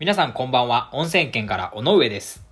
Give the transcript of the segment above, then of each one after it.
皆さんこんばんは。温泉県から尾上です。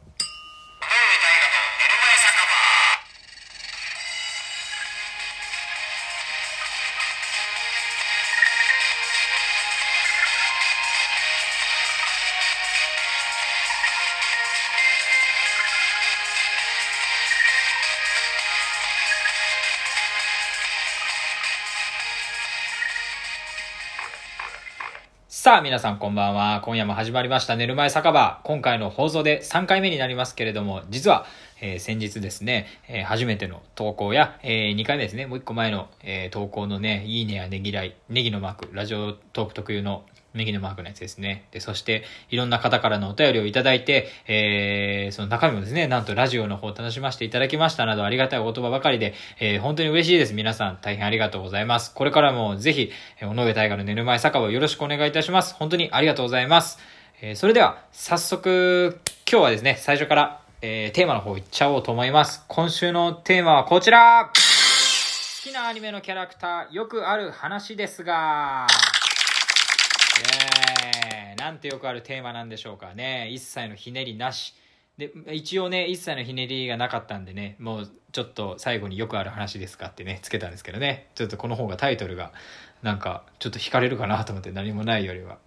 さあ、皆さんこんばんは。今夜も始まりました寝る前酒場。今回の放送で3回目になりますけれども、実は、えー先日ですね、えー初めての投稿や、え2回目ですね、もう1個前の、え投稿のね、いいねやねぎらい、ネギのマーク、ラジオトーク特有のネギのマークのやつですね。で、そして、いろんな方からのお便りをいただいて、えーその中身もですね、なんとラジオの方を楽しませていただきましたなど、ありがたいお言葉ばかりで、えー本当に嬉しいです。皆さん、大変ありがとうございます。これからもぜひ、えー尾上大河の寝る前酒場をよろしくお願いいたします。本当にありがとうございます。えーそれでは、早速、今日はですね、最初から、えーテーマの方いっちゃおうと思います。今週のテーマはこちら好きなアニメのキャラクター、よくある話ですが、イエーイなんてよくあるテーマなんでしょうかね。一切のひねりなし。で、一応ね、一切のひねりがなかったんでね、もうちょっと最後によくある話ですかってね、つけたんですけどね。ちょっとこの方がタイトルが、なんか、ちょっと惹かれるかなと思って何もないよりは。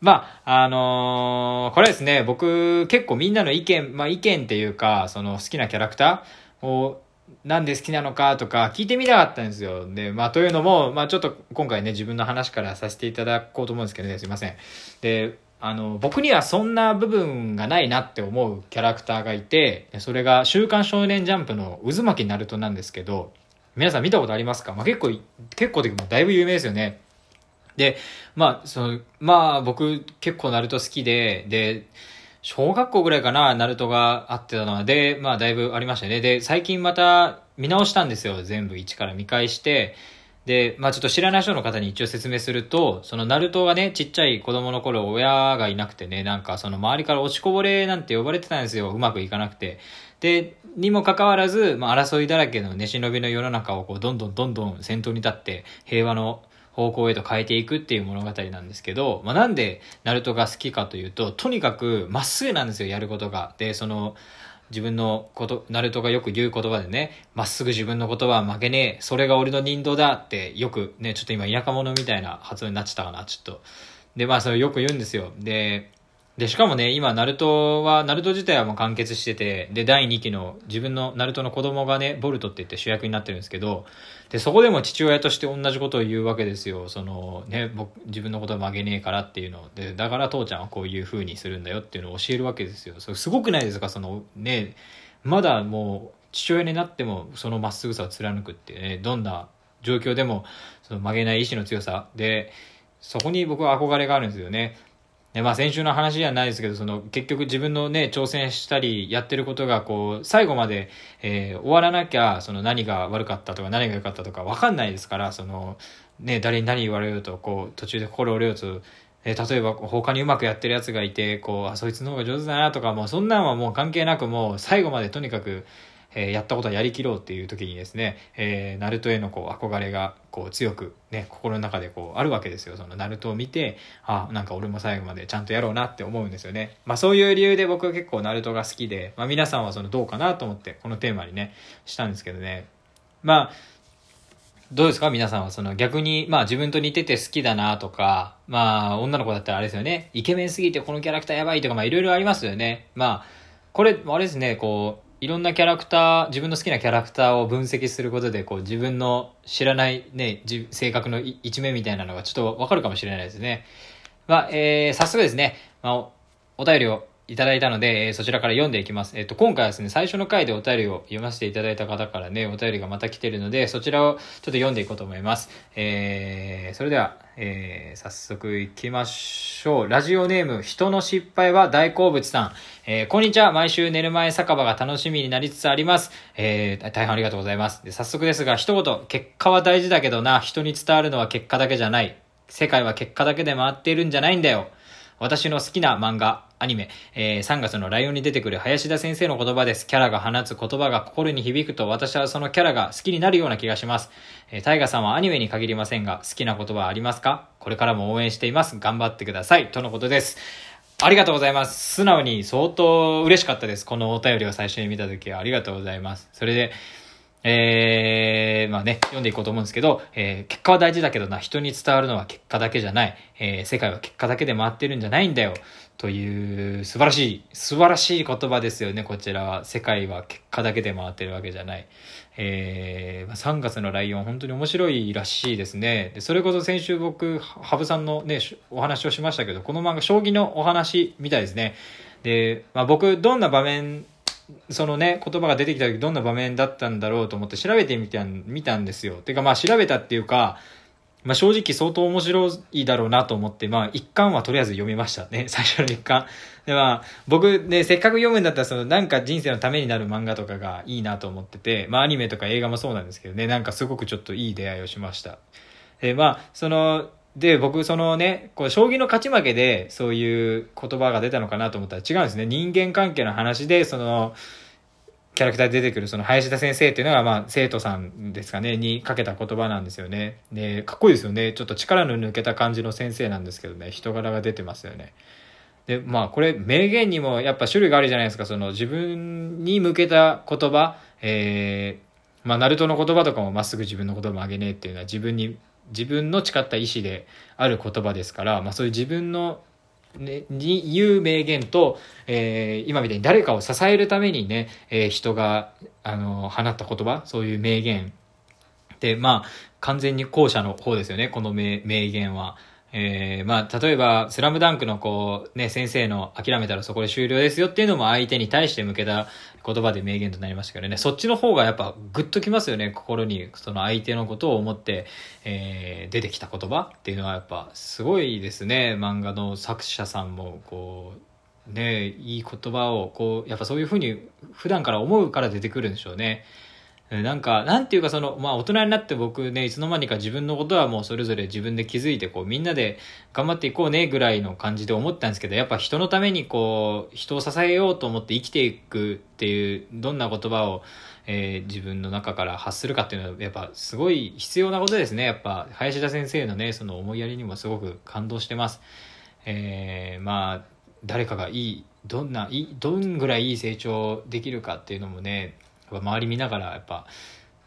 まあ、あのーこれですね、僕、結構みんなの意見、まあ意見っていうか、その好きなキャラクターを、なんで好きなのかとか聞いてみたかったんですよ。で、まあというのも、まあちょっと今回ね、自分の話からさせていただこうと思うんですけどね、すいません。で、あの、僕にはそんな部分がないなって思うキャラクターがいて、それが週刊少年ジャンプの渦巻きナルトなんですけど、皆さん見たことありますか？まあ結構、結構でもだいぶ有名ですよね。で、まあ、その、まあ、僕、結構ナルト好きで、で、小学校ぐらいかな、ナルトがあってたのは、で、まあ、だいぶありましたね。で、最近また見直したんですよ。全部一から見返して。で、まあちょっと知らない人の方に一応説明すると、そのナルトがね、ちっちゃい子供の頃親がいなくてね、なんかその周りから落ちこぼれなんて呼ばれてたんですよ。うまくいかなくて。で、にもかかわらず、まあ争いだらけのね、忍びの世の中をこう、どんどんどんどん先頭に立って、平和の方向へと変えていくっていう物語なんですけど、まあ、なんでナルトが好きかというと、とにかくまっすぐなんですよ、やることが。で、その、自分のこと、ナルトがよく言う言葉でね、まっすぐ自分の言葉は負けねえ、それが俺の人道だってよくね、ちょっと今田舎者みたいな発音になっちゃったかな、ちょっと。で、まあそれよく言うんですよ。で、で、しかもね、今、ナルトは、ナルト自体はもう完結してて、で、第2期の自分のナルトの子供がね、ボルトって言って主役になってるんですけど、で、そこでも父親として同じことを言うわけですよ。その、ね、僕、自分のことは曲げねえからっていうので、だから父ちゃんはこういう風にするんだよっていうのを教えるわけですよ。それすごくないですか？その、ね、まだもう、父親になっても、そのまっすぐさを貫くっていうね、どんな状況でも、その曲げない意志の強さで、そこに僕は憧れがあるんですよね。でまあ先週の話じゃないですけど、その結局自分のね、挑戦したりやってることがこう、最後まで、えー終わらなきゃ、その何が悪かったとか何が良かったとか分かんないですから、その、ね、誰に何言われようと、こう、途中で心折れようと、えー例えば他にうまくやってるやつがいて、こう、あ、そいつの方が上手だなとか、もうそんなんはもう関係なくもう最後までとにかく、えーやったことはやりきろうっていう時にですね、えーナルトへのこう憧れがこう強くね、心の中でこうあるわけですよ。そのナルトを見て、あ、なんか俺も最後までちゃんとやろうなって思うんですよね。まあそういう理由で僕は結構ナルトが好きで、まあ皆さんはそのどうかなと思ってこのテーマにね、したんですけどね。まあ、どうですか？皆さんはその逆に、まあ自分と似てて好きだなとか、まあ女の子だったらあれですよね、イケメンすぎてこのキャラクターやばいとか、まあいろいろありますよね。まあ、これ、あれですね、こう、いろんなキャラクター、自分の好きなキャラクターを分析することで、こう自分の知らないね、じ性格の一面みたいなのがちょっとわかるかもしれないですね。まあ、えー、早速ですね、まあ、お便りをいただいたので、えーそちらから読んでいきます。えっ、と、今回はですね、最初の回でお便りを読ませていただいた方からね、お便りがまた来てるので、そちらをちょっと読んでいこうと思います。えー、それでは、えー、早速行きましょう。ラジオネーム、人の失敗は大好物さん。えー、こんにちは。毎週寝る前酒場が楽しみになりつつあります。えー、大変ありがとうございます。で早速ですが、一言、結果は大事だけどな、人に伝わるのは結果だけじゃない。世界は結果だけで回っているんじゃないんだよ。私の好きな漫画、アニメ、えー3月のライオンに出てくる林田先生の言葉です。キャラが放つ言葉が心に響くと私はそのキャラが好きになるような気がします。えー、タイガさんはアニメに限りませんが、好きな言葉はありますか？これからも応援しています。頑張ってください。とのことです。ありがとうございます。素直に相当嬉しかったです。このお便りを最初に見たときは。ありがとうございます。それで、えー、まあね、読んでいこうと思うんですけど、えー、結果は大事だけどな、人に伝わるのは結果だけじゃない。えー、世界は結果だけで回ってるんじゃないんだよ。という素晴らしい、素晴らしい言葉ですよね、こちらは。世界は結果だけで回ってるわけじゃない。えー、3月のライオン本当に面白いらしいですね。でそれこそ先週僕、羽生さんのね、お話をしましたけど、この漫画、将棋のお話みたいですね。で、まあ僕、どんな場面、そのね、言葉が出てきた時どんな場面だったんだろうと思って調べてみた見たんですよ。てかまあ調べたっていうか、まあ、正直相当面白いだろうなと思って、まあ、一巻はとりあえず読みましたね。最初の一巻。で、まあ、僕ね、せっかく読むんだったら、その、なんか人生のためになる漫画とかがいいなと思ってて、まあ、アニメとか映画もそうなんですけどね、なんかすごくちょっといい出会いをしました。で、まあ、その、で、僕、そのね、こう、将棋の勝ち負けで、そういう言葉が出たのかなと思ったら違うんですね。人間関係の話で、その、キャラクターで出てくるその林田先生っていうのが、まあ、生徒さんですかね、にかけた言葉なんですよね。で、かっこいいですよね。ちょっと力の抜けた感じの先生なんですけどね、人柄が出てますよね。で、まあ、これ、名言にもやっぱ種類があるじゃないですか。その、自分に向けた言葉、えー、まあ、ナルトの言葉とかもまっすぐ自分の言葉もあげねえっていうのは自分に、自分の誓った意思である言葉ですから、まあ、そういう自分のね、に言う名言と、えー、今みたいに誰かを支えるためにね、えー、人が、あの、放った言葉、そういう名言。で、まあ、完全に後者の方ですよね、この名名言は。えー、まあ、例えば、スラムダンクのこう、ね、先生の諦めたらそこで終了ですよっていうのも相手に対して向けた言葉で名言となりましたけどね、そっちの方がやっぱグッときますよね、心に、その相手のことを思って、えー、出てきた言葉っていうのはやっぱすごいですね、漫画の作者さんも、こう、ね、いい言葉を、こう、やっぱそういうふうに普段から思うから出てくるんでしょうね。なんか、なんていうかその、まあ大人になって僕ね、いつの間にか自分のことはもうそれぞれ自分で気づいて、こうみんなで頑張っていこうねぐらいの感じで思ったんですけど、やっぱ人のためにこう、人を支えようと思って生きていくっていう、どんな言葉を、えー、自分の中から発するかっていうのは、やっぱすごい必要なことですね。やっぱ、林田先生のね、その思いやりにもすごく感動してます。えー、まあ、誰かがいい、どんな、いい、どんぐらいいい成長できるかっていうのもね、やっぱ周り見ながらやっぱ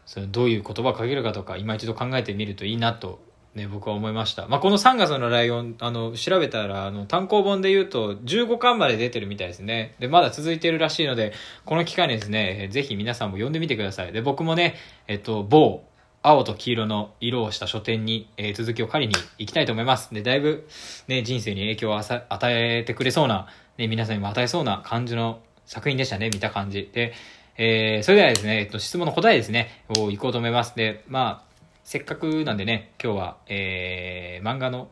そのどういう言葉をかけるかとか今一度考えてみるといいなと、ね、僕は思いました、まあ、この3月のライオンあの調べたらあの単行本で言うと15巻まで出てるみたいですね。でまだ続いてるらしいのでこの機会にですねぜひ皆さんも読んでみてください。で僕もね、えっと、某青と黄色の色をした書店に、えー、続きを借りに行きたいと思います。でだいぶ、ね、人生に影響を与えてくれそうな、ね、皆さんにも与えそうな感じの作品でしたね見た感じ。でえー、それではですね、えっと、質問の答えですね、をいこうと思います。で、まあ、せっかくなんでね、今日は、えー、漫画の、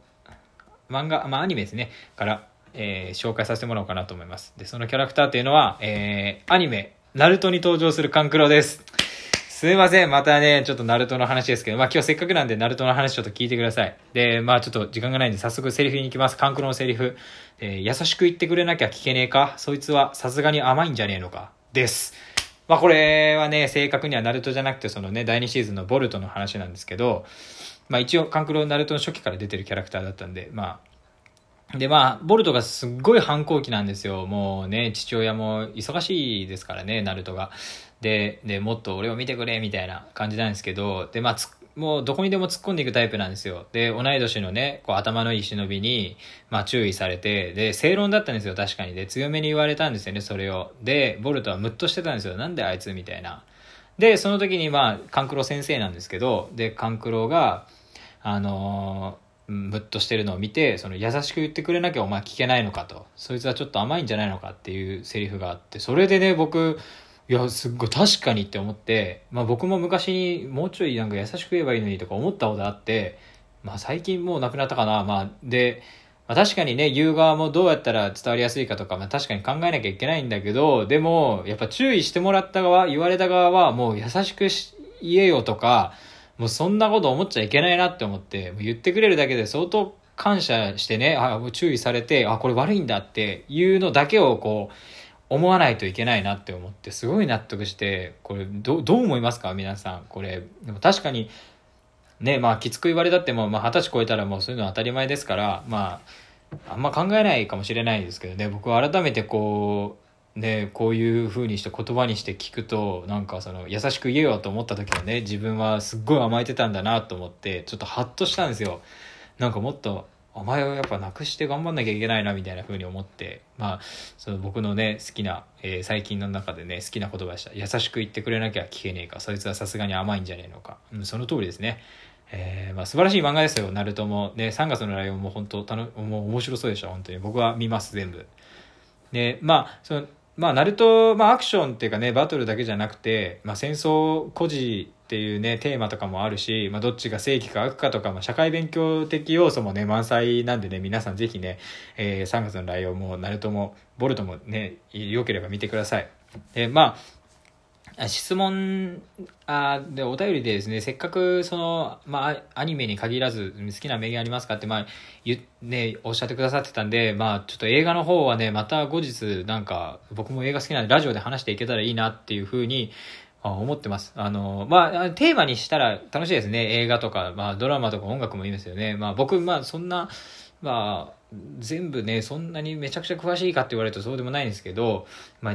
漫画、まあ、アニメですね、から、えー、紹介させてもらおうかなと思います。で、そのキャラクターっていうのは、えー、アニメ、ナルトに登場するカンクロです。すいません。またね、ちょっとナルトの話ですけど、まあ今日せっかくなんでナルトの話ちょっと聞いてください。で、まあちょっと時間がないんで早速セリフに行きます。カンクロのセリフ。えー、優しく言ってくれなきゃ聞けねえか？そいつはさすがに甘いんじゃねえのか？です。まあこれはね、正確にはナルトじゃなくて、そのね、第2シーズンのボルトの話なんですけど、まあ一応、カンクロナルトの初期から出てるキャラクターだったんで、まあ、でまあ、ボルトがすっごい反抗期なんですよ。もうね、父親も忙しいですからね、ナルトが。で、で、もっと俺を見てくれ、みたいな感じなんですけど、で、まあ、もうどこにでも突っ込んでいくタイプなんですよ。で、同い年のね、こう頭のいい忍びに、まあ注意されて、で、正論だったんですよ、確かに。で、強めに言われたんですよね、それを。で、ボルトはムッとしてたんですよ。なんであいつみたいな。で、その時にまあ、カンクロ先生なんですけど、で、カンクロが、あのー、ムッとしてるのを見て、その優しく言ってくれなきゃお前聞けないのかと。そいつはちょっと甘いんじゃないのかっていうセリフがあって、それでね、僕、いや、すっごい確かにって思って、まあ僕も昔にもうちょいなんか優しく言えばいいのにとか思ったことあって、まあ最近もうなくなったかな。まあで、まあ、確かにね、言う側もどうやったら伝わりやすいかとか、まあ確かに考えなきゃいけないんだけど、でも、やっぱ注意してもらった側、言われた側はもう優しく言えよとか、もうそんなこと思っちゃいけないなって思って、もう言ってくれるだけで相当感謝してね、あ、注意されて、あ、これ悪いんだっていうのだけをこう、思わないといけないなって思ってすごい納得してこれどどう思いますか？皆さん。これでも確かにねまあきつく言われたってもまあ、20歳超えたらもうそういうのは当たり前ですからまああんま考えないかもしれないですけどね。僕は改めてこうねこういう風にして言葉にして聞くとなんかその優しく言えよと思った時はね自分はすっごい甘えてたんだなと思ってちょっとハッとしたんですよ。なんかもっとお前はやっぱなくして頑張んなきゃいけないなみたいな風に思ってまあその僕のね好きな、えー、最近の中でね好きな言葉でした優しく言ってくれなきゃ聞けねえかそいつはさすがに甘いんじゃねえのか、うん、その通りですねえー、まあ、素晴らしい漫画ですよ、ナルトも。ね、3月のライオンも本当、たのもう面白そうでした、本当に。僕は見ます、全部。で、まあ、その、まあ、ナルト、まあ、アクションっていうかね、バトルだけじゃなくて、まあ、戦争孤児っていうね、テーマとかもあるし、まあ、どっちが正義か悪かとか、まあ、社会勉強的要素もね、満載なんでね、皆さんぜひね、えー、3月のライオンも、ナルトも、ボルトもね、良ければ見てください。で、まあ、質問あでお便りでですねせっかくその、まあ、アニメに限らず好きな名言ありますかって、まあね、おっしゃってくださってたんで、まあ、ちょっと映画の方はねまた後日なんか僕も映画好きなんでラジオで話していけたらいいなっていうふうにあ思ってます。あの、まあ、テーマにしたら楽しいですね。映画とか、まあ、ドラマとか音楽もいいですよね。まあ、僕、まあ、そんな、まあ、全部ね、そんなにめちゃくちゃ詳しいかって言われるとそうでもないんですけど、まあ、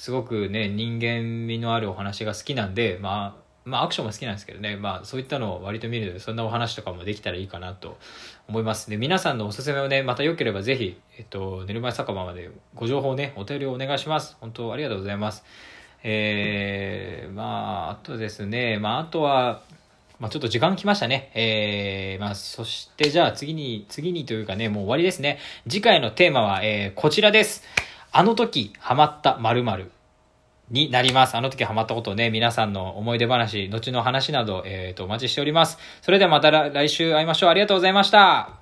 すごくね人間味のあるお話が好きなんでまあまあアクションも好きなんですけどねまあそういったのを割と見るのでそんなお話とかもできたらいいかなと思いますで皆さんのおすすめをねまた良ければぜひえっと寝る前酒場までご情報ねお便りをお願いします本当ありがとうございますえー、まああとですねまああとはまあ、ちょっと時間来ましたね。えー、まあ、そしてじゃあ次に、次にというかね、もう終わりですね。次回のテーマは、えー、こちらです。あの時ハマった〇〇になります。あの時ハマったことをね、皆さんの思い出話、後の話など、えっ、ー、と、お待ちしております。それではまた来週会いましょう。ありがとうございました。